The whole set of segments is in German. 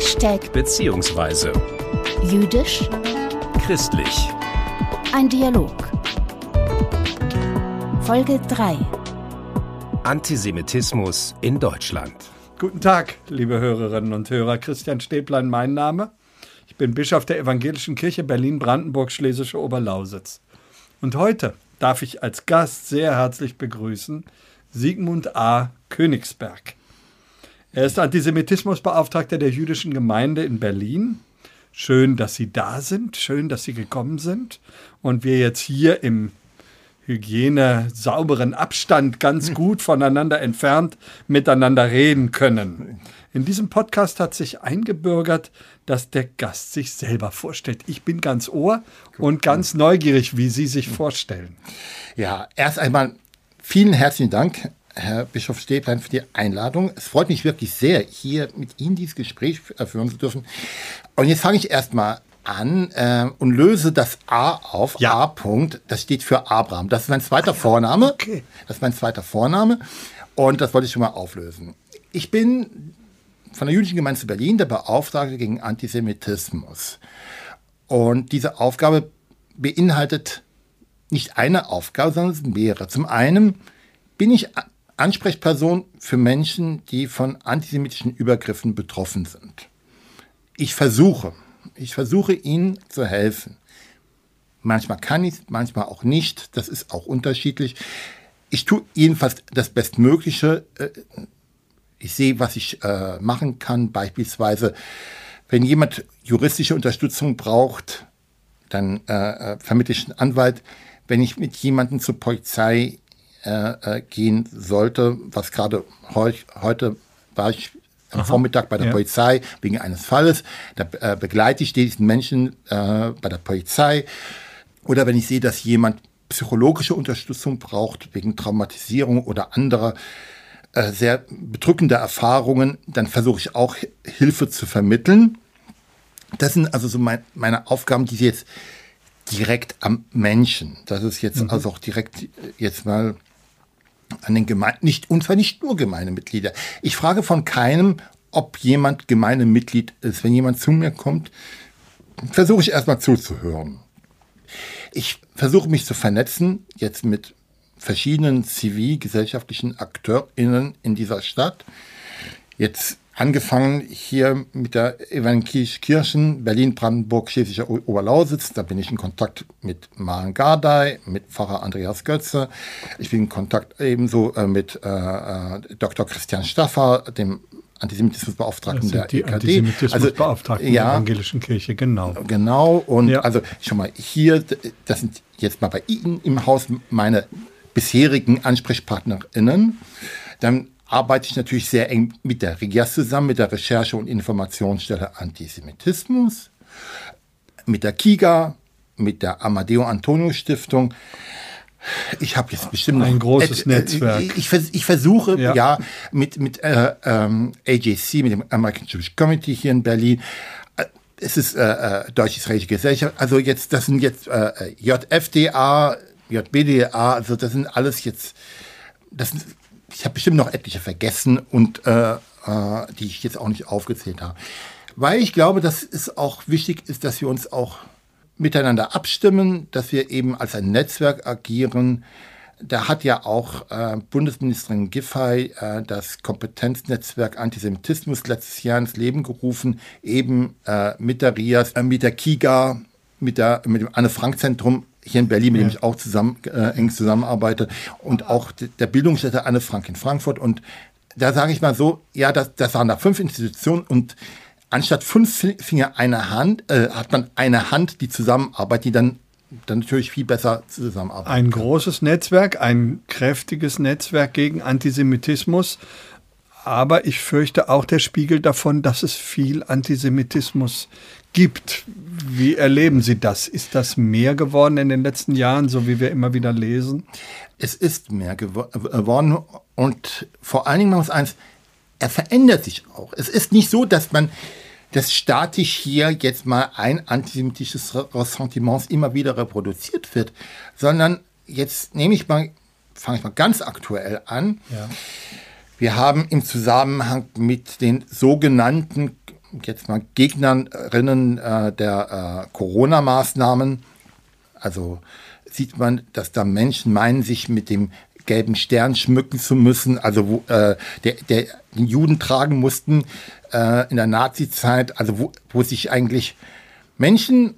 Hashtag beziehungsweise jüdisch, christlich. ein Dialog. Folge 3. Antisemitismus in Deutschland. Guten Tag, liebe Hörerinnen und Hörer. Christian Stäblein, mein Name. Ich bin Bischof der Evangelischen Kirche Berlin-Brandenburg-Schlesische Oberlausitz. Und heute darf ich als Gast sehr herzlich begrüßen Sigmund A. Königsberg. Er ist Antisemitismusbeauftragter der jüdischen Gemeinde in Berlin. Schön, dass Sie da sind, schön, dass Sie gekommen sind und wir jetzt hier im Hygiene sauberen Abstand ganz gut voneinander entfernt miteinander reden können. In diesem Podcast hat sich eingebürgert, dass der Gast sich selber vorstellt. Ich bin ganz ohr und ganz neugierig, wie Sie sich vorstellen. Ja, erst einmal vielen herzlichen Dank, Herr Bischof Stäblein, für die Einladung. Es freut mich wirklich sehr, hier mit Ihnen dieses Gespräch führen zu dürfen. Und jetzt fange ich erstmal an äh, und löse das A auf. Ja. A. Punkt. Das steht für Abraham. Das ist mein zweiter Vorname. okay. Das ist mein zweiter Vorname. Und das wollte ich schon mal auflösen. Ich bin von der Jüdischen Gemeinde zu Berlin der Beauftragte gegen Antisemitismus. Und diese Aufgabe beinhaltet nicht eine Aufgabe, sondern mehrere. Zum einen bin ich Ansprechperson für Menschen, die von antisemitischen Übergriffen betroffen sind. Ich versuche, ich versuche ihnen zu helfen. Manchmal kann ich, manchmal auch nicht. Das ist auch unterschiedlich. Ich tue jedenfalls das Bestmögliche. Äh, Ich sehe, was ich äh, machen kann. Beispielsweise, wenn jemand juristische Unterstützung braucht, dann äh, vermittle ich einen Anwalt. Wenn ich mit jemandem zur Polizei äh, äh, gehen sollte, was gerade heu heute war ich am Vormittag bei der ja. Polizei wegen eines Falles, da äh, begleite ich diesen Menschen äh, bei der Polizei. Oder wenn ich sehe, dass jemand psychologische Unterstützung braucht wegen Traumatisierung oder anderer äh, sehr bedrückender Erfahrungen, dann versuche ich auch Hi- Hilfe zu vermitteln. Das sind also so mein, meine Aufgaben, die jetzt direkt am Menschen. Das ist jetzt also auch direkt äh, jetzt mal an den Gemeinden, nicht, und zwar nicht nur Gemeindemitglieder. Ich frage von keinem, ob jemand Gemeindemitglied ist. Wenn jemand zu mir kommt, versuche ich erstmal zuzuhören. Ich versuche mich zu vernetzen, jetzt mit verschiedenen zivilgesellschaftlichen AkteurInnen in dieser Stadt. Jetzt angefangen hier mit der Evangelischen Kirchen Berlin-Brandenburg, Schlesischer O- Oberlausitz. Da bin ich in Kontakt mit Maren Gardei, mit Pfarrer Andreas Götze. Ich bin in Kontakt ebenso äh, mit äh, äh, Dr. Christian Staffer, dem Antisemitismusbeauftragten der die EKD. Antisemitismusbeauftragten der ja, Evangelischen Kirche, genau. Genau, und Ja. also schon mal hier, das sind jetzt mal bei Ihnen im Haus meine bisherigen AnsprechpartnerInnen. Dann arbeite ich natürlich sehr eng mit der RIGIAS zusammen, mit der Recherche- und Informationsstelle Antisemitismus, mit der KIGA, mit der Amadeo Antonio Stiftung. Ich habe jetzt bestimmt Ein großes et- Netzwerk. Ich, vers ich versuche Ja. ja, mit mit äh, ähm, AJC, mit dem American Jewish Committee hier in Berlin. Äh, Es ist äh, äh, Deutsch-Israelische Gesellschaft. Also jetzt, das sind jetzt äh, JFDA, JBDA. Also das sind alles jetzt. Das sind, ich habe bestimmt noch etliche vergessen und äh, äh, die ich jetzt auch nicht aufgezählt habe. Weil ich glaube, dass es auch wichtig ist, dass wir uns auch miteinander abstimmen, dass wir eben als ein Netzwerk agieren. Da hat ja auch äh, Bundesministerin Giffey äh, das Kompetenznetzwerk Antisemitismus letztes Jahr ins Leben gerufen, eben äh, mit der RIAS, äh, mit der KIGA, mit, der, mit dem Anne-Frank-Zentrum hier in Berlin, mit dem ich auch zusammen, äh, eng zusammenarbeite, und auch der Bildungsstätte Anne Frank in Frankfurt. Und da sage ich mal so, ja, das, das waren da fünf Institutionen und anstatt fünf Fi- Finger eine Hand, äh, hat man eine Hand, die zusammenarbeitet, die dann, dann natürlich viel besser zusammenarbeitet. Ein großes Netzwerk, ein kräftiges Netzwerk gegen Antisemitismus. Aber ich fürchte auch der Spiegel davon, dass es viel Antisemitismus gibt. Wie erleben Sie das? Ist das mehr geworden in den letzten Jahren, so wie wir immer wieder lesen? Es ist mehr gewo- geworden und vor allen Dingen, man muss eins, er verändert sich auch. Es ist nicht so, dass man das statisch hier jetzt mal ein antisemitisches Ressentiment immer wieder reproduziert wird, sondern jetzt nehme ich mal, fange ich mal ganz aktuell an. Ja. Wir haben im Zusammenhang mit den sogenannten jetzt mal Gegnerinnen äh, der äh, Corona-Maßnahmen. Also sieht man, dass da Menschen meinen, sich mit dem gelben Stern schmücken zu müssen, also wo, äh, der, der den Juden tragen mussten äh, in der Nazi-Zeit, also wo, wo sich eigentlich Menschen,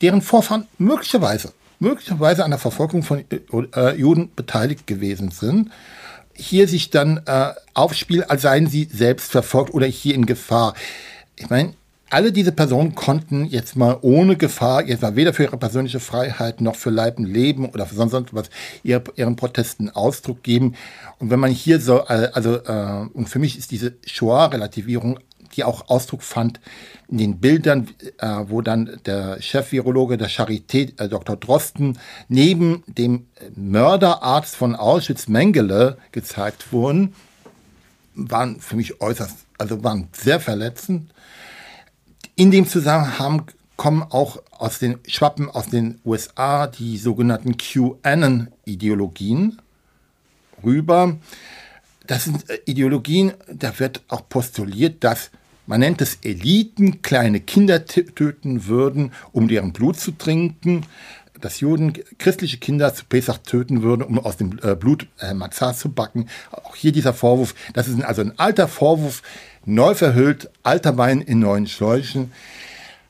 deren Vorfahren möglicherweise, möglicherweise an der Verfolgung von äh, Juden beteiligt gewesen sind, hier sich dann äh, aufspielen, als seien sie selbst verfolgt oder hier in Gefahr. Ich meine, alle diese Personen konnten jetzt mal ohne Gefahr, jetzt mal weder für ihre persönliche Freiheit noch für Leib und Leben oder für sonst was ihre, ihren Protesten Ausdruck geben. Und wenn man hier so, äh, also, äh, und für mich ist diese Shoah-Relativierung, die auch Ausdruck fand in den Bildern, äh, wo dann der Chef-Virologe der Charité, äh, Dr. Drosten, neben dem Mörderarzt von Auschwitz Mengele gezeigt wurden, waren für mich äußerst, also waren sehr verletzend in dem Zusammenhang kommen auch aus den Schwappen aus den USA die sogenannten QAnon-Ideologien rüber. Das sind äh, Ideologien, da wird auch postuliert, dass man nennt es Eliten, kleine Kinder töten würden, um deren Blut zu trinken, dass Juden christliche Kinder zu Pesach töten würden, um aus dem äh, Blut äh, Matzah zu backen. Auch hier dieser Vorwurf, das ist also ein alter Vorwurf, neu verhüllt, alter Wein in neuen Schläuchen.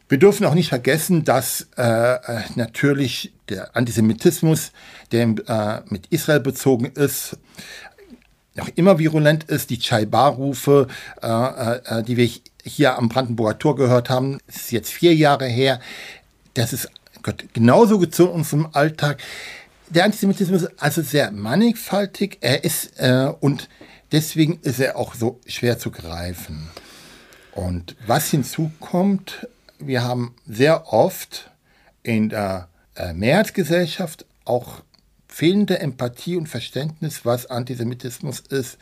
Wir dürfen auch nicht vergessen, dass äh, äh, natürlich der Antisemitismus, der äh, mit Israel bezogen ist, noch immer virulent ist. Die Chai-Bar-Rufe, äh, äh, die wir hier am Brandenburger Tor gehört haben, ist jetzt vier Jahre her. Das ist gehört genauso zu unserem Alltag. Der Antisemitismus ist also sehr mannigfaltig. Er ist äh, und Deswegen ist er auch so schwer zu greifen. Und was hinzukommt, wir haben sehr oft in der äh, Mehrheitsgesellschaft auch fehlende Empathie und Verständnis, was Antisemitismus ist.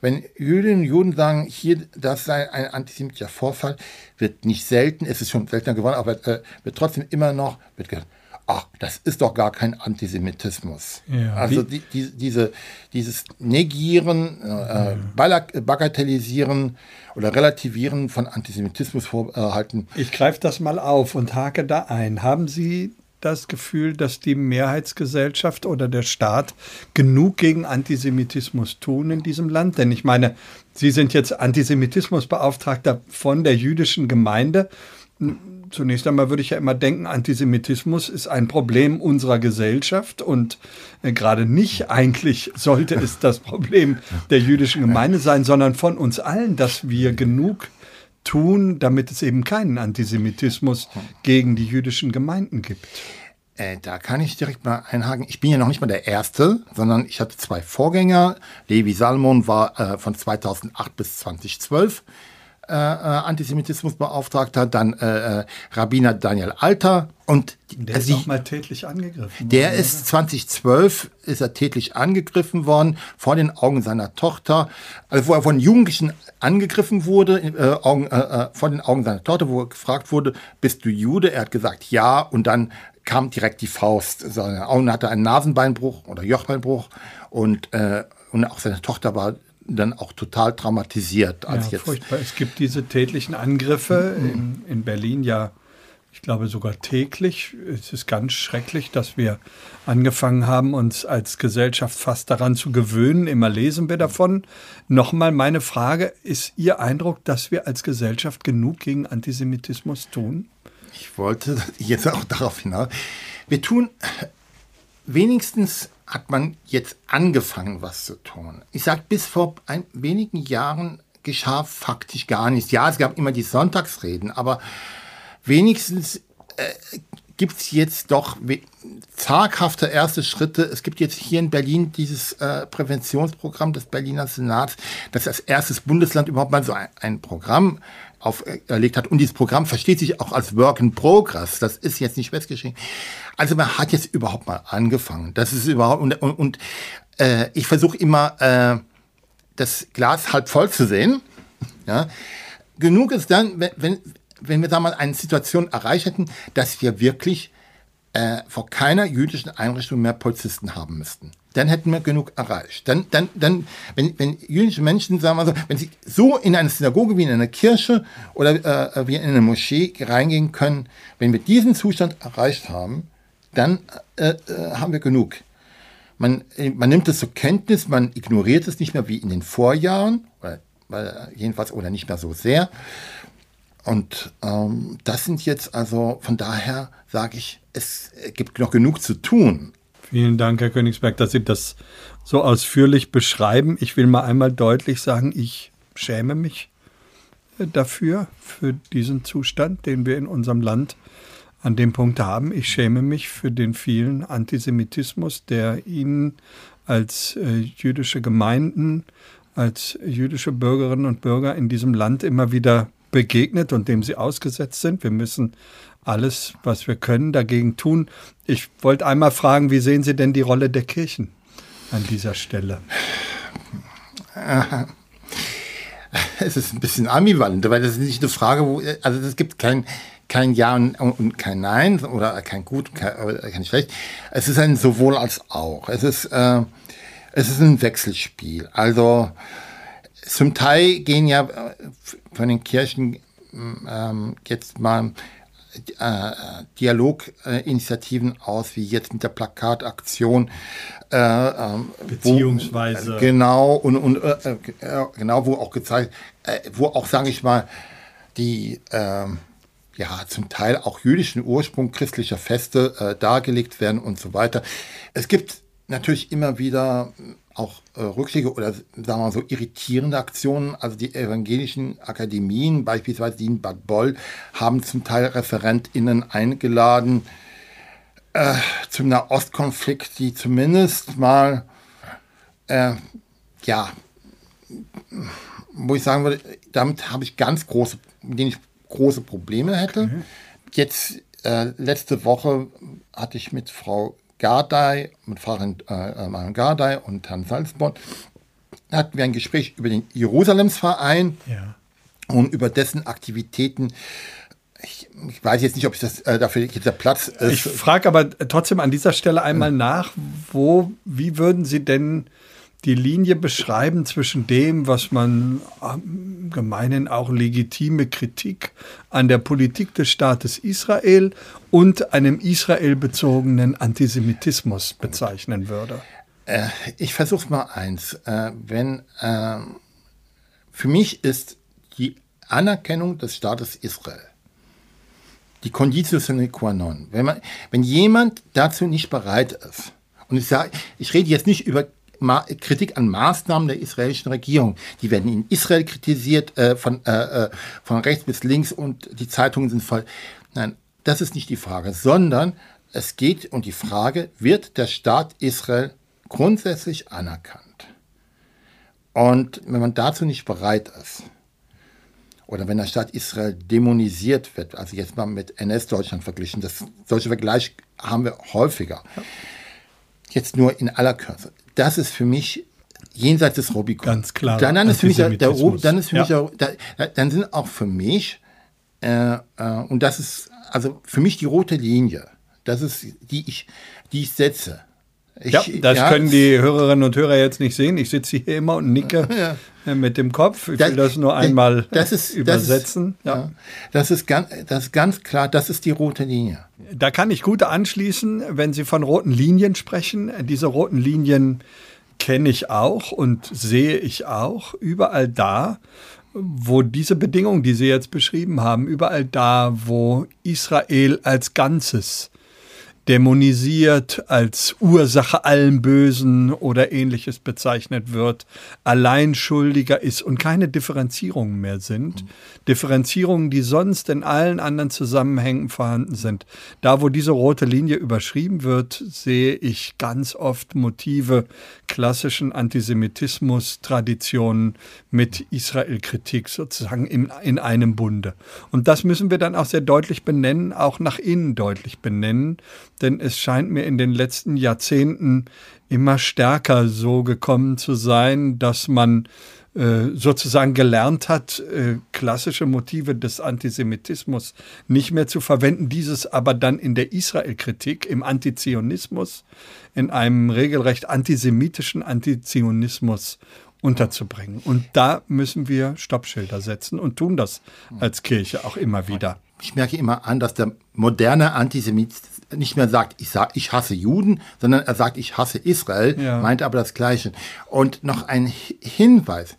Wenn Jüdinnen und Juden sagen, hier, das sei ein antisemitischer Vorfall, wird nicht selten, es ist schon seltener geworden, aber äh, wird trotzdem immer noch, wird gesagt, ach, das ist doch gar kein Antisemitismus. Ja, also die, die, diese, dieses Negieren, äh, Bagatellisieren oder Relativieren von Antisemitismus vorhalten. Ich greife das mal auf und hake da ein. Haben Sie das Gefühl, dass die Mehrheitsgesellschaft oder der Staat genug gegen Antisemitismus tun in diesem Land? Denn ich meine, Sie sind jetzt Antisemitismusbeauftragter von der jüdischen Gemeinde zunächst einmal würde ich ja immer denken, Antisemitismus ist ein Problem unserer Gesellschaft und äh, gerade nicht eigentlich sollte es das Problem der jüdischen Gemeinde sein, sondern von uns allen, dass wir genug tun, damit es eben keinen Antisemitismus gegen die jüdischen Gemeinden gibt. Äh, da kann ich direkt mal einhaken. Ich bin ja noch nicht mal der Erste, sondern ich hatte zwei Vorgänger. Levi Salmon war äh, von 2008 bis 2012 äh, äh, Antisemitismusbeauftragter, dann äh, äh, Rabbiner Daniel Alter und der ist auch mal tätlich angegriffen. Der worden, ist 2012 ist er tätlich angegriffen worden vor den Augen seiner Tochter, also wo er von Jugendlichen angegriffen wurde äh, Augen, äh, äh, vor den Augen seiner Tochter, wo er gefragt wurde, bist du Jude? Er hat gesagt ja und dann kam direkt die Faust. Seine Augen hatte einen Nasenbeinbruch oder Jochbeinbruch und äh, und auch seine Tochter war dann auch total traumatisiert. Als ja, jetzt furchtbar. Es gibt diese tätlichen Angriffe in, in Berlin ja, ich glaube sogar täglich. Es ist ganz schrecklich, dass wir angefangen haben, uns als Gesellschaft fast daran zu gewöhnen. Immer lesen wir davon. Nochmal meine Frage, ist Ihr Eindruck, dass wir als Gesellschaft genug gegen Antisemitismus tun? Ich wollte jetzt auch darauf hinaus. Wir tun wenigstens hat man jetzt angefangen, was zu tun. Ich sage, bis vor ein, wenigen Jahren geschah faktisch gar nichts. Ja, es gab immer die Sonntagsreden, aber wenigstens äh, gibt es jetzt doch zaghafte erste Schritte. Es gibt jetzt hier in Berlin dieses äh, Präventionsprogramm des Berliner Senats, das als erstes Bundesland überhaupt mal so ein, ein Programm auferlegt hat. Und dieses Programm versteht sich auch als Work in Progress. Das ist jetzt nicht festgeschrieben. Also man hat jetzt überhaupt mal angefangen. Das ist überhaupt und, und, und äh, ich versuche immer äh, das Glas halb voll zu sehen. Ja. Genug ist dann, wenn, wenn, wenn wir da mal eine Situation erreicht hätten, dass wir wirklich äh, vor keiner jüdischen Einrichtung mehr Polizisten haben müssten. dann hätten wir genug erreicht. Dann, dann, dann, wenn, wenn jüdische Menschen, sagen wir so, wenn sie so in eine Synagoge wie in eine Kirche oder äh, wie in eine Moschee reingehen können, wenn wir diesen Zustand erreicht haben, dann äh, äh, haben wir genug. Man, man nimmt es zur Kenntnis, man ignoriert es nicht mehr wie in den Vorjahren, weil, weil jedenfalls oder nicht mehr so sehr. Und ähm, das sind jetzt also, von daher sage ich, es gibt noch genug zu tun. Vielen Dank, Herr Königsberg, dass Sie das so ausführlich beschreiben. Ich will mal einmal deutlich sagen, ich schäme mich dafür, für diesen Zustand, den wir in unserem Land an dem Punkt haben. Ich schäme mich für den vielen Antisemitismus, der Ihnen als äh, jüdische Gemeinden, als jüdische Bürgerinnen und Bürger in diesem Land immer wieder begegnet und dem Sie ausgesetzt sind. Wir müssen alles, was wir können, dagegen tun. Ich wollte einmal fragen, wie sehen Sie denn die Rolle der Kirchen an dieser Stelle? Es ist ein bisschen ambivalent, weil das ist nicht eine Frage, wo, also es gibt kein, kein Ja und, und kein Nein oder kein Gut, kein, kein Schlecht. Es ist ein sowohl als auch. Es ist, äh, es ist ein Wechselspiel. Also zum Teil gehen ja äh, von den Kirchen ähm, jetzt mal äh, Dialoginitiativen aus, wie jetzt mit der Plakataktion. Äh, ähm, Beziehungsweise. Wo, äh, genau, und, und äh, äh, genau, wo auch gezeigt, äh, wo auch, sage ich mal, die ähm, ja zum Teil auch jüdischen Ursprung christlicher Feste dargelegt werden und so weiter. Es gibt natürlich immer wieder auch äh, Rückschläge oder sagen wir mal so irritierende Aktionen. Also die evangelischen Akademien, beispielsweise die in Bad Boll, haben zum Teil ReferentInnen eingeladen äh, zum Nahostkonflikt, die zumindest mal, äh, ja, wo ich sagen würde, damit habe ich ganz große, mit denen ich große Probleme hätte. Mhm. Jetzt, äh, letzte Woche hatte ich mit Frau Gardai, mit Pfarrerin äh, Marion Gardai und Herrn Salzborn, hatten wir ein Gespräch über den Jerusalemsverein ja. und über dessen Aktivitäten. Ich, ich, weiß jetzt nicht, ob ich das äh, dafür jetzt der Platz ist. Ich frage aber trotzdem an dieser Stelle einmal nach, wo, wie würden Sie denn die Linie beschreiben zwischen dem, was man gemeinen auch legitime Kritik an der Politik des Staates Israel und einem israelbezogenen Antisemitismus bezeichnen würde? Äh, ich versuche mal eins. Äh, wenn äh, für mich ist die Anerkennung des Staates Israel die Conditio sine qua non. Wenn, man, wenn jemand dazu nicht bereit ist, und ich sage, ich rede jetzt nicht über Kritik an Maßnahmen der israelischen Regierung. Die werden in Israel kritisiert, äh, von, äh, äh, von rechts bis links und die Zeitungen sind voll. Nein, das ist nicht die Frage, sondern es geht um die Frage, wird der Staat Israel grundsätzlich anerkannt? Und wenn man dazu nicht bereit ist, oder wenn der Staat Israel dämonisiert wird, also jetzt mal mit NS-Deutschland verglichen, das, solche Vergleiche haben wir häufiger. Jetzt nur in aller Kürze das ist für mich jenseits des Rubikon. Ganz klar. Dann, dann ist für mich der, der dann ist für ja. mich auch, da, dann sind auch für mich äh, äh, und das ist also für mich die rote Linie. Das ist die ich die ich setze. Ich, ja, das ja, können die Hörerinnen und Hörer jetzt nicht sehen. Ich sitze hier immer und nicke ja. mit dem Kopf. Ich will das nur einmal das ist, übersetzen. Das ist, ja. das, ist ganz, das ist ganz klar, das ist die rote Linie. Da kann ich gut anschließen, wenn Sie von roten Linien sprechen. Diese roten Linien kenne ich auch und sehe ich auch überall da, wo diese Bedingungen, die Sie jetzt beschrieben haben, überall da, wo Israel als Ganzes dämonisiert, als Ursache allen Bösen oder ähnliches bezeichnet wird, allein schuldiger ist und keine Differenzierungen mehr sind. Mhm. Differenzierungen, die sonst in allen anderen Zusammenhängen vorhanden sind. Da, wo diese rote Linie überschrieben wird, sehe ich ganz oft Motive klassischen Antisemitismus, Traditionen mit Israel-Kritik sozusagen in, in einem Bunde. Und das müssen wir dann auch sehr deutlich benennen, auch nach innen deutlich benennen denn es scheint mir in den letzten Jahrzehnten immer stärker so gekommen zu sein, dass man äh, sozusagen gelernt hat, äh, klassische Motive des Antisemitismus nicht mehr zu verwenden, dieses aber dann in der Israel-Kritik, im Antizionismus, in einem regelrecht antisemitischen Antizionismus unterzubringen. Und da müssen wir Stoppschilder setzen und tun das als Kirche auch immer wieder. Ich merke immer an, dass der moderne Antisemit nicht mehr sagt, ich, sag, ich hasse Juden, sondern er sagt, ich hasse Israel, Ja. meint aber das Gleiche. Und noch ein Hi- Hinweis.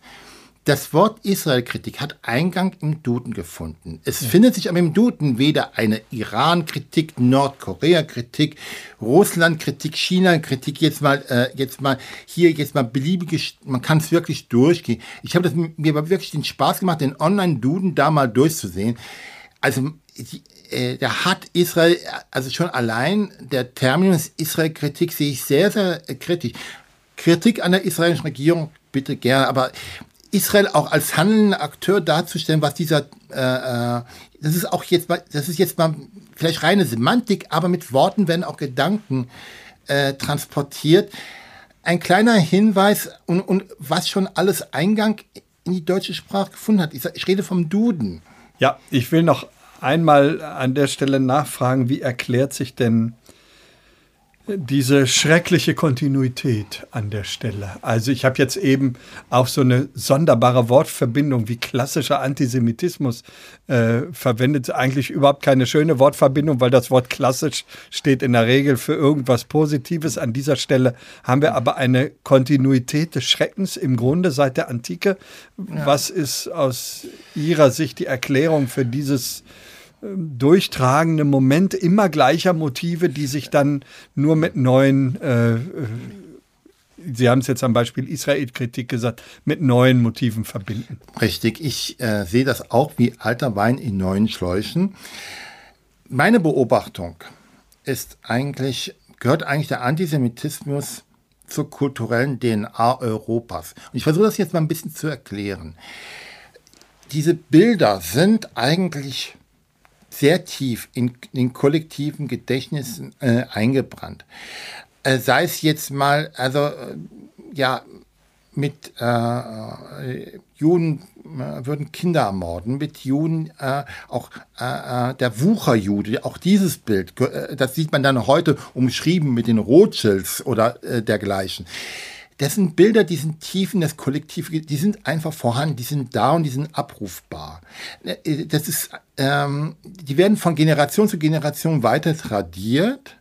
Das Wort Israel-Kritik hat Eingang im Duden gefunden. Es findet sich aber im Duden weder eine Iran-Kritik, Nordkorea-Kritik, Russland-Kritik, China-Kritik, jetzt mal, äh, jetzt mal hier, jetzt mal beliebige, man kann es wirklich durchgehen. Ich habe das mir aber wirklich den Spaß gemacht, den Online-Duden da mal durchzusehen. Also die, äh, da hat Israel, also schon allein der Terminus Israel-Kritik sehe ich sehr, sehr äh, kritisch. Kritik an der israelischen Regierung bitte gerne, aber Israel auch als handelnder Akteur darzustellen, was dieser, äh, äh, das ist auch jetzt mal, das ist jetzt mal vielleicht reine Semantik, aber mit Worten werden auch Gedanken äh, transportiert. Ein kleiner Hinweis und, und was schon alles Eingang in die deutsche Sprache gefunden hat. Ich, ich rede vom Duden. Ja, ich will noch einmal an der Stelle nachfragen, wie erklärt sich denn diese schreckliche Kontinuität an der Stelle? Also ich habe jetzt eben auch so eine sonderbare Wortverbindung wie klassischer Antisemitismus äh, verwendet. Eigentlich überhaupt keine schöne Wortverbindung, weil das Wort klassisch steht in der Regel für irgendwas Positives. An dieser Stelle haben wir aber eine Kontinuität des Schreckens im Grunde seit der Antike. Was ist aus Ihrer Sicht die Erklärung für dieses durchtragende Momente immer gleicher Motive, die sich dann nur mit neuen, äh, äh, Sie haben es jetzt am Beispiel Israel-Kritik gesagt, mit neuen Motiven verbinden. Richtig, ich äh, sehe das auch wie alter Wein in neuen Schläuchen. Meine Beobachtung ist eigentlich, gehört eigentlich der Antisemitismus zur kulturellen DNA Europas. Und ich versuche das jetzt mal ein bisschen zu erklären. Diese Bilder sind eigentlich sehr tief in den kollektiven Gedächtnissen äh, eingebrannt. Äh, sei es jetzt mal, also äh, ja, mit äh, Juden äh, würden Kinder ermorden, mit Juden äh, auch der Wucherjude, auch dieses Bild, das sieht man dann heute umschrieben mit den Rothschilds oder dergleichen. Das sind Bilder, die sind tief in das Kollektiv, die sind einfach vorhanden, die sind da und die sind abrufbar. Äh, Das ist, ähm, die werden von Generation zu Generation weiter tradiert.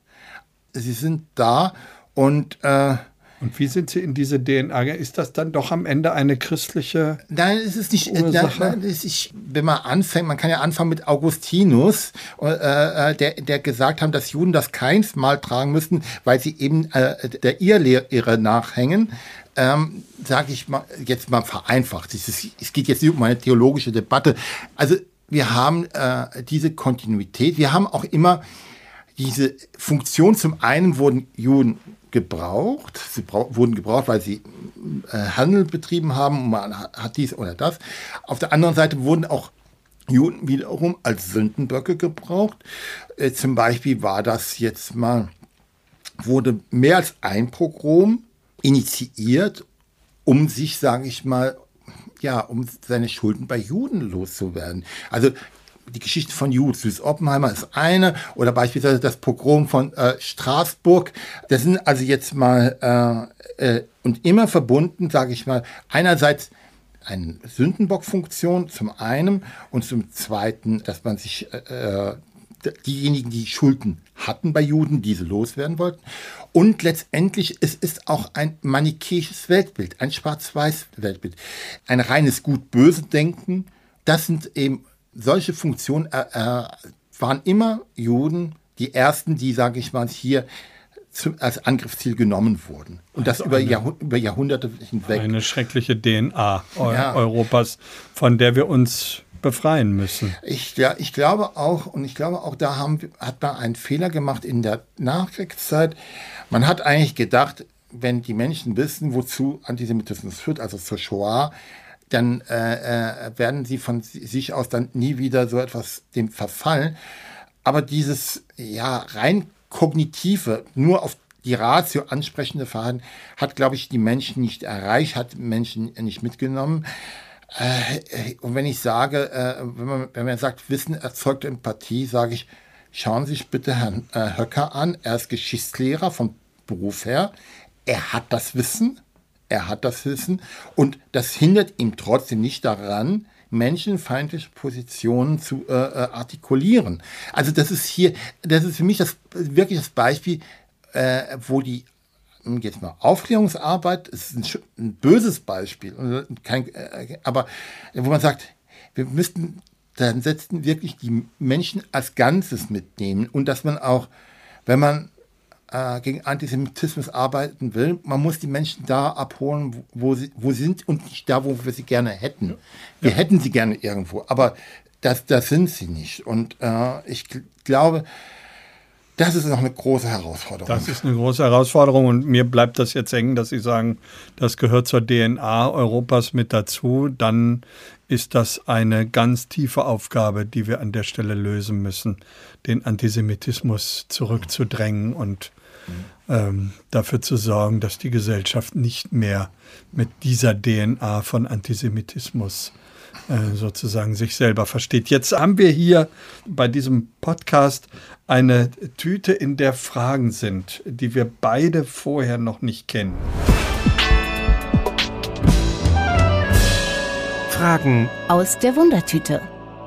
Sie sind da und äh, Und wie sind Sie in diese DNA? Ist das dann doch am Ende eine christliche? Nein, es ist nicht. Äh, Ursache? nein, ist, wenn man anfängt, man kann ja anfangen mit Augustinus, äh, äh, der, der gesagt haben, dass Juden das keins Mal tragen müssten, weil sie eben äh, der Irrlehre nachhängen. Ähm, Sage ich mal jetzt mal vereinfacht. Es, ist, es geht jetzt nicht um eine theologische Debatte. Also wir haben äh, diese Kontinuität. Wir haben auch immer diese Funktion. Zum einen wurden Juden gebraucht. Sie brau- wurden gebraucht, weil sie äh, Handel betrieben haben. Man hat dies oder das. Auf der anderen Seite wurden auch Juden wiederum als Sündenböcke gebraucht. Äh, zum Beispiel war das jetzt mal, wurde mehr als ein Pogrom initiiert, um sich, sage ich mal, ja, um seine Schulden bei Juden loszuwerden. Also die Geschichte von Julius Oppenheimer ist eine oder beispielsweise das Pogrom von äh, Straßburg. Das sind also jetzt mal äh, äh, und immer verbunden, sage ich mal, einerseits eine Sündenbockfunktion zum einen und zum zweiten, dass man sich äh, diejenigen, die Schulden hatten bei Juden, diese loswerden wollten. Und letztendlich es ist auch ein manichäisches Weltbild, ein Schwarz-Weiß-Weltbild, ein reines Gut-Böse-Denken. Das sind eben solche Funktionen, äh, äh, waren immer Juden die ersten, die, sage ich mal, hier zum, als Angriffsziel genommen wurden. Und das Also über, eine- Jahrhu über Jahrhunderte hinweg. Eine schreckliche DNA Eu Ja. Europas, von der wir uns befreien müssen. Ich, ja, ich glaube auch, und ich glaube auch, da haben, hat man einen Fehler gemacht in der Nachkriegszeit. Man hat eigentlich gedacht, wenn die Menschen wissen, wozu Antisemitismus führt, also zur Shoah, dann äh, äh, werden sie von si- sich aus dann nie wieder so etwas dem verfallen. Aber dieses ja rein kognitive, nur auf die Ratio ansprechende Verhalten hat, glaube ich, die Menschen nicht erreicht, hat Menschen nicht mitgenommen. Äh, und wenn ich sage, äh, wenn, man, wenn man sagt, Wissen erzeugt Empathie, sage ich, schauen Sie sich bitte Herrn äh, Höcker an. Er ist Geschichtslehrer vom Beruf her. Er hat das Wissen. Er hat das Wissen. Und das hindert ihm trotzdem nicht daran, menschenfeindliche Positionen zu äh, äh artikulieren. Also das ist hier, das ist für mich das wirklich das Beispiel, äh, wo die jetzt mal Aufklärungsarbeit ist ein, ein böses Beispiel, also kein, äh, aber wo man sagt, wir müssten dann setzen wirklich die Menschen als Ganzes mitnehmen und dass man auch, wenn man äh, gegen Antisemitismus arbeiten will, man muss die Menschen da abholen, wo sie, wo sie sind und nicht da, wo wir sie gerne hätten. Wir ja. hätten sie gerne irgendwo, aber das, das sind sie nicht. Und äh, ich glaube, das ist noch eine große Herausforderung. Das ist eine große Herausforderung und mir bleibt das jetzt hängen, dass Sie sagen, das gehört zur DNA Europas mit dazu. Dann ist das eine ganz tiefe Aufgabe, die wir an der Stelle lösen müssen, den Antisemitismus zurückzudrängen und ähm, dafür zu sorgen, dass die Gesellschaft nicht mehr mit dieser DNA von Antisemitismus äh, sozusagen sich selber versteht. Jetzt haben wir hier bei diesem Podcast eine Tüte, in der Fragen sind, die wir beide vorher noch nicht kennen. Fragen aus der Wundertüte.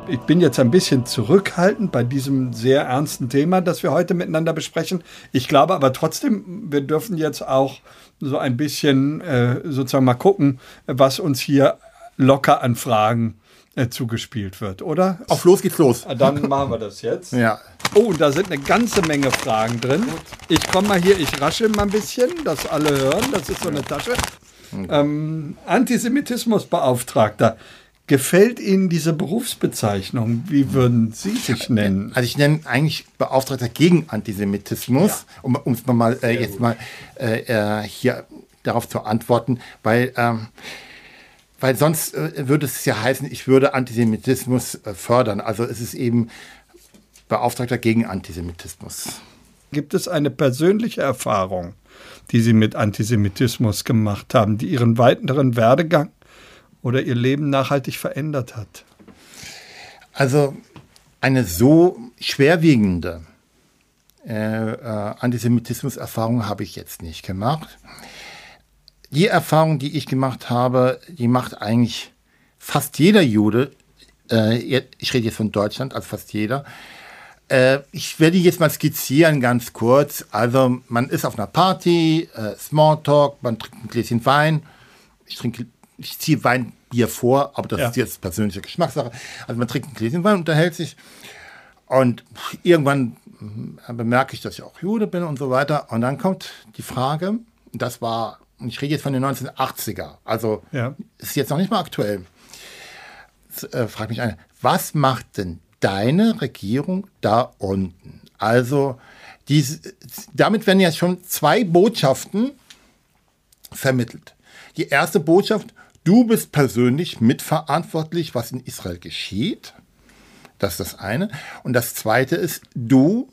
Ich bin jetzt ein bisschen zurückhaltend bei diesem sehr ernsten Thema, das wir heute miteinander besprechen. Ich glaube aber trotzdem, wir dürfen jetzt auch so ein bisschen äh, sozusagen mal gucken, was uns hier locker an Fragen äh, zugespielt wird, oder? Auf los geht's los. Ah, dann machen wir das jetzt. Ja. Oh, da sind eine ganze Menge Fragen drin. Ich komme mal hier, ich rasche mal ein bisschen, dass alle hören. Das ist so eine Tasche. Ähm, Antisemitismusbeauftragter. Gefällt Ihnen diese Berufsbezeichnung? Wie würden Sie sich nennen? Also ich nenne eigentlich Beauftragter gegen Antisemitismus, ja. um, um es mal äh, jetzt mal äh, äh, hier darauf zu antworten, weil ähm, weil sonst äh, würde es ja heißen, ich würde Antisemitismus äh, fördern. Also es ist eben Beauftragter gegen Antisemitismus. Gibt es eine persönliche Erfahrung, die Sie mit Antisemitismus gemacht haben, die Ihren weiteren Werdegang oder Ihr Leben nachhaltig verändert hat? Also eine so schwerwiegende äh, äh, Antisemitismus-Erfahrung habe ich jetzt nicht gemacht die Erfahrung, die ich gemacht habe, die macht eigentlich fast jeder Jude, äh, ich rede jetzt von Deutschland, also fast jeder. Äh, ich werde jetzt mal skizzieren, ganz kurz. Also man ist auf einer Party, äh, Smalltalk, man trinkt ein Gläschen Wein. Ich trinke, ich ziehe Weinbier vor, aber das ja. ist jetzt persönliche Geschmackssache. Also man trinkt ein Gläschen Wein, unterhält sich. Und irgendwann bemerke ich, dass ich auch Jude bin und so weiter. Und dann kommt die Frage, das war ich rede jetzt von den 1980er, also ja. ist jetzt noch nicht mal aktuell, äh, fragt mich einer, was macht denn deine Regierung da unten? Also diese, damit werden ja schon zwei Botschaften vermittelt. Die erste Botschaft, du bist persönlich mitverantwortlich, was in Israel geschieht. Das ist das eine. Und das zweite ist, du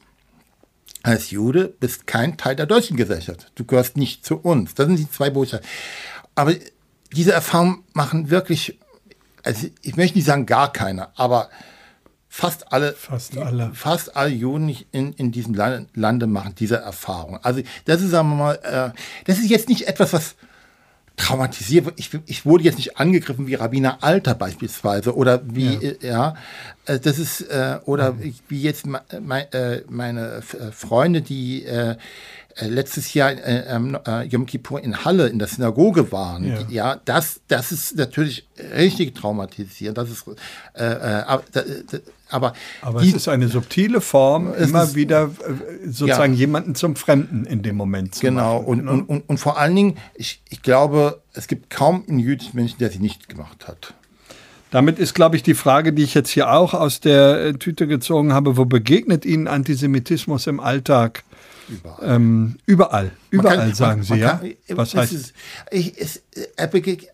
als Jude bist kein Teil der deutschen Gesellschaft. Du gehörst nicht zu uns. Das sind die zwei Botschaften. Aber diese Erfahrungen machen wirklich, also ich möchte nicht sagen gar keiner, aber fast alle, fast alle, fast alle Juden in, in diesem Lande machen diese Erfahrung. Also das ist, sagen wir mal, äh, das ist jetzt nicht etwas, was traumatisiert. Ich, ich wurde jetzt nicht angegriffen wie Rabbiner Alter beispielsweise oder wie, ja, äh, ja äh, das ist, äh, oder mhm. wie jetzt me, me, äh, meine äh, Freunde, die letztes Jahr äh, Yom Kippur in Halle in der Synagoge waren. Ja, ja das, das ist natürlich richtig traumatisierend. Das ist, äh, äh, aber, aber, die, es ist eine subtile Form, immer ist, wieder sozusagen ja. jemanden zum Fremden in dem Moment zu Genau, machen, und, ne? und, und, und, vor allen Dingen, ich, ich glaube, es gibt kaum einen jüdischen Menschen, der sie nicht gemacht hat. Damit ist, glaube ich, die Frage, die ich jetzt hier auch aus der Tüte gezogen habe, wo begegnet Ihnen Antisemitismus im Alltag? Überall. Ähm, überall, überall kann, sagen man, Sie, man ja. Kann, Was heißt es? Ich, es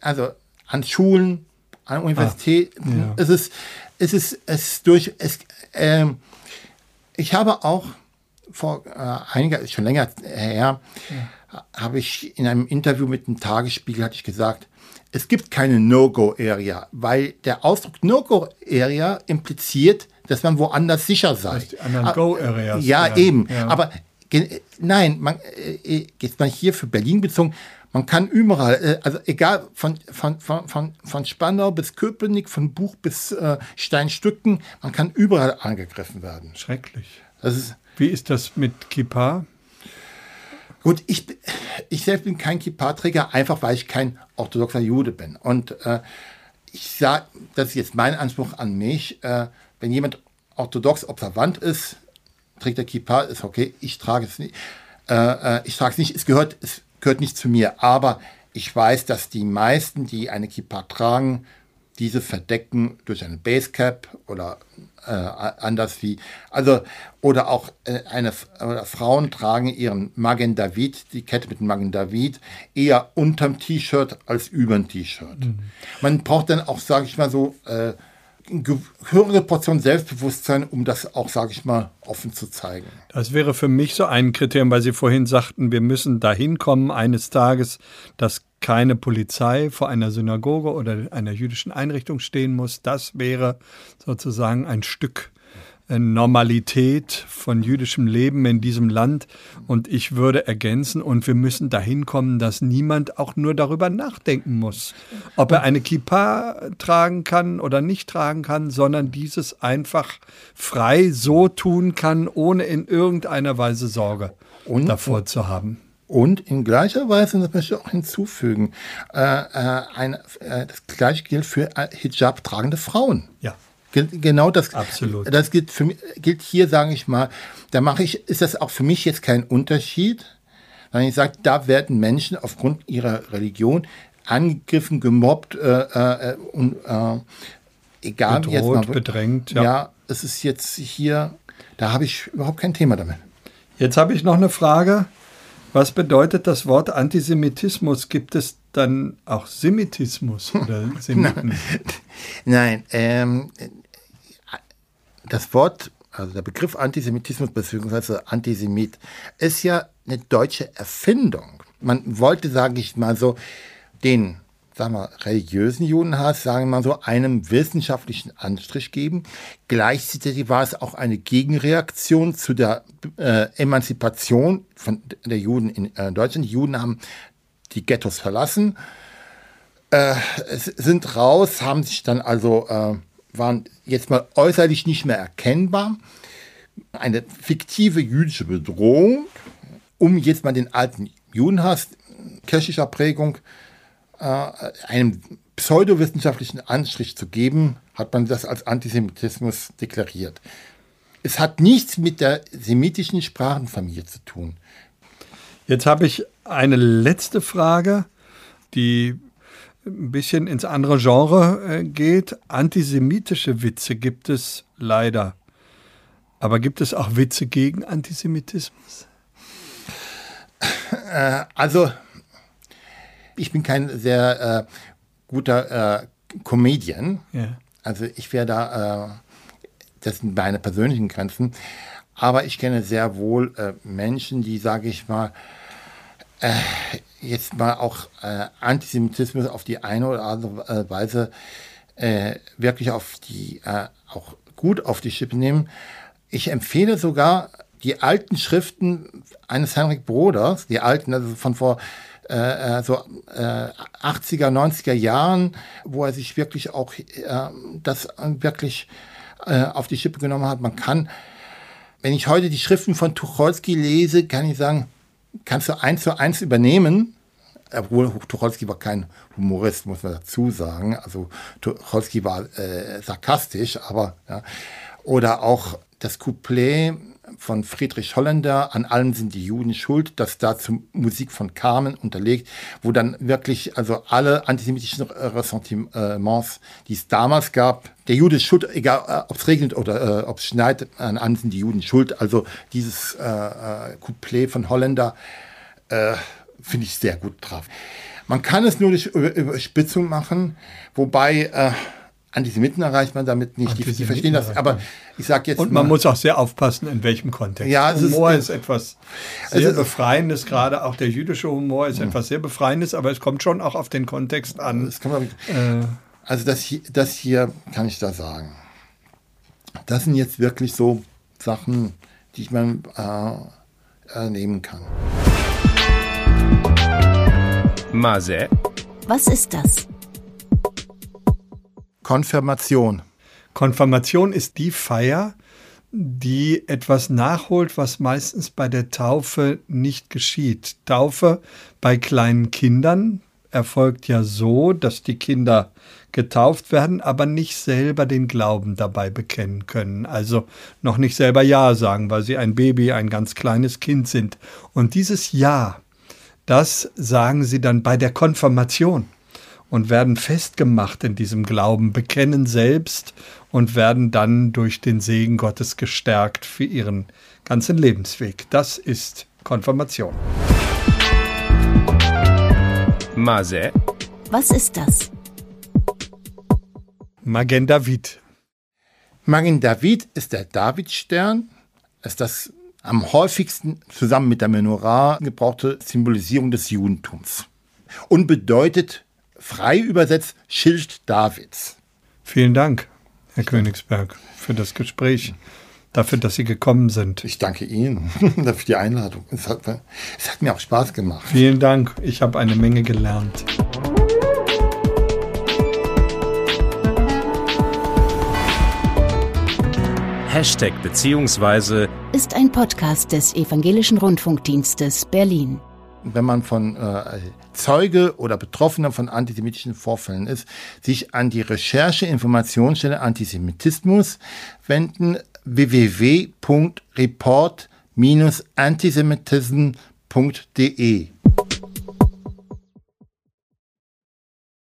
also an Schulen, an Universitäten. Ah, ja. Es ist, es ist, es durch. Es, ähm, ich habe auch vor äh, einiger, schon länger her, ja. habe ich in einem Interview mit dem Tagesspiegel hatte ich gesagt, es gibt keine No-Go-Area, weil der Ausdruck No-Go-Area impliziert, dass man woanders sicher sei. Die anderen Go-Areas. Ja, ja, eben. Ja. Aber nein, man, äh, jetzt mal hier für Berlin bezogen, man kann überall, äh, also egal von, von, von, von, von Spandau bis Köpenick, von Buch bis äh, Steinstücken, man kann überall angegriffen werden. Schrecklich. Ist, Wie ist das mit Kippa? Gut, ich, ich selbst bin kein Kippa-Träger, einfach weil ich kein orthodoxer Jude bin. Und äh, ich sage, das ist jetzt mein Anspruch an mich, äh, wenn jemand orthodox observant ist, trägt der Kippa, ist okay, ich trage es nicht. Äh, äh ich trage es nicht, es gehört, es gehört nicht zu mir. Aber ich weiß, dass die meisten, die eine Kippa tragen, diese verdecken durch eine Basecap oder äh, anders wie, also, oder auch äh, eine, oder Frauen tragen ihren Magen David, die Kette mit dem Magen David, eher unterm T-Shirt als überm T-Shirt. Mhm. Man braucht dann auch, sage ich mal so, äh, höhere Portion Selbstbewusstsein, um das auch, sage ich mal, offen zu zeigen. Das wäre für mich so ein Kriterium, weil Sie vorhin sagten, wir müssen dahin kommen eines Tages, dass keine Polizei vor einer Synagoge oder einer jüdischen Einrichtung stehen muss. Das wäre sozusagen ein Stück Normalität von jüdischem Leben in diesem Land. Und ich würde ergänzen, und wir müssen dahin kommen, dass niemand auch nur darüber nachdenken muss, ob er eine Kippa tragen kann oder nicht tragen kann, sondern dieses einfach frei so tun kann, ohne in irgendeiner Weise Sorge und, davor zu haben. Und in gleicher Weise, das möchte ich auch hinzufügen, äh, äh, ein, äh, das gleiche gilt für äh, Hijab tragende Frauen. Ja. Genau das, Absolut. das gilt, für gilt hier, sage ich mal, da mache ich, ist das auch für mich jetzt kein Unterschied, weil ich sage, da werden Menschen aufgrund ihrer Religion angegriffen, gemobbt äh, äh, und äh, egal Bedroht, jetzt mal, bedrängt. Ja. ja, es ist jetzt hier, da habe ich überhaupt kein Thema damit. Jetzt habe ich noch eine Frage. Was bedeutet das Wort Antisemitismus? Gibt es dann auch Semitismus oder Semiten? Nein, ähm, das Wort, also der Begriff Antisemitismus bzw. Antisemit ist ja eine deutsche Erfindung. Man wollte, sage ich mal so, den sagen wir, religiösen Judenhass, sagen wir mal so, einem wissenschaftlichen Anstrich geben. Gleichzeitig war es auch eine Gegenreaktion zu der äh, Emanzipation von der Juden in äh, Deutschland. Die Juden haben die Ghettos verlassen, äh, sind raus, haben sich dann also, äh, waren jetzt mal äußerlich nicht mehr erkennbar. Eine fiktive jüdische Bedrohung, um jetzt mal den alten Judenhass kirchlicher Prägung äh, einem pseudowissenschaftlichen Anstrich zu geben, hat man das als Antisemitismus deklariert. Es hat nichts mit der semitischen Sprachenfamilie zu tun. Jetzt habe ich eine letzte Frage, die ein bisschen ins andere Genre äh, geht. Antisemitische Witze gibt es leider. Aber gibt es auch Witze gegen Antisemitismus? Äh, also ich bin kein sehr äh, guter äh, Comedian. Ja. Also ich wäre da, äh, das sind meine persönlichen Grenzen. Aber ich kenne sehr wohl äh, Menschen, die, sage ich mal, jetzt mal auch äh, Antisemitismus auf die eine oder andere Weise wirklich auf die, auch gut auf die Schippe nehmen. Ich empfehle sogar die alten Schriften eines Henrik Broders, die alten, also von vor äh, äh, so äh, 80er, 90er Jahren, wo er sich wirklich auch äh, das wirklich äh, auf die Schippe genommen hat. Man kann, wenn ich heute die Schriften von Tucholsky lese, kann ich sagen, kannst du eins zu eins übernehmen. Obwohl Tucholsky war kein Humorist, muss man dazu sagen. Also Tucholsky war äh, sarkastisch, aber ja. Oder auch das Couplet von Friedrich Holländer, an allem sind die Juden schuld, das dazu Musik von Carmen unterlegt, wo dann wirklich also alle antisemitischen Ressentiments, die es damals gab, der Jude ist schuld, egal äh, ob es regnet oder äh, ob es schneit, an allem sind die Juden schuld. Also dieses äh, äh, Couplet von Holländer äh, finde ich sehr gut drauf. Man kann es nur durch Überspitzung machen, wobei äh, Antisemiten erreicht man damit nicht. Die, die verstehen das. Aber ich sage jetzt. Und man mal, muss auch sehr aufpassen, in welchem Kontext. Ja, Humor ist, ist, etwas sehr also, Befreiendes, gerade auch der jüdische Humor ist ja. etwas sehr Befreiendes, aber es kommt schon auch auf den Kontext an. Man, äh, also das hier, das hier kann ich da sagen. Das sind jetzt wirklich so Sachen, die man äh, nehmen kann. Mase. Was ist das? Konfirmation. Konfirmation ist die Feier, die etwas nachholt, was meistens bei der Taufe nicht geschieht. Taufe bei kleinen Kindern erfolgt ja so, dass die Kinder getauft werden, aber nicht selber den Glauben dabei bekennen können. Also noch nicht selber Ja sagen, weil sie ein Baby, ein ganz kleines Kind sind. Und dieses Ja, das sagen sie dann bei der Konfirmation und werden festgemacht in diesem Glauben, bekennen selbst und werden dann durch den Segen Gottes gestärkt für ihren ganzen Lebensweg. Das ist Konfirmation. Mase. Was ist das? Magen David. Magen David ist der Davidstern, ist das am häufigsten zusammen mit der Menorah gebrauchte Symbolisierung des Judentums und bedeutet frei übersetzt Schild Davids. Vielen Dank, Herr Königsberg, für das Gespräch dafür, dass Sie gekommen sind. Ich danke Ihnen für die Einladung. Es hat, es hat mir auch Spaß gemacht. Vielen Dank. Ich habe eine Menge gelernt. Hashtag beziehungsweise ist ein Podcast des Evangelischen Rundfunkdienstes Berlin. Wenn man von äh, Zeuge oder Betroffener von antisemitischen Vorfällen ist, sich an die Recherche Informationsstelle Antisemitismus wenden www.report-antisemitism.de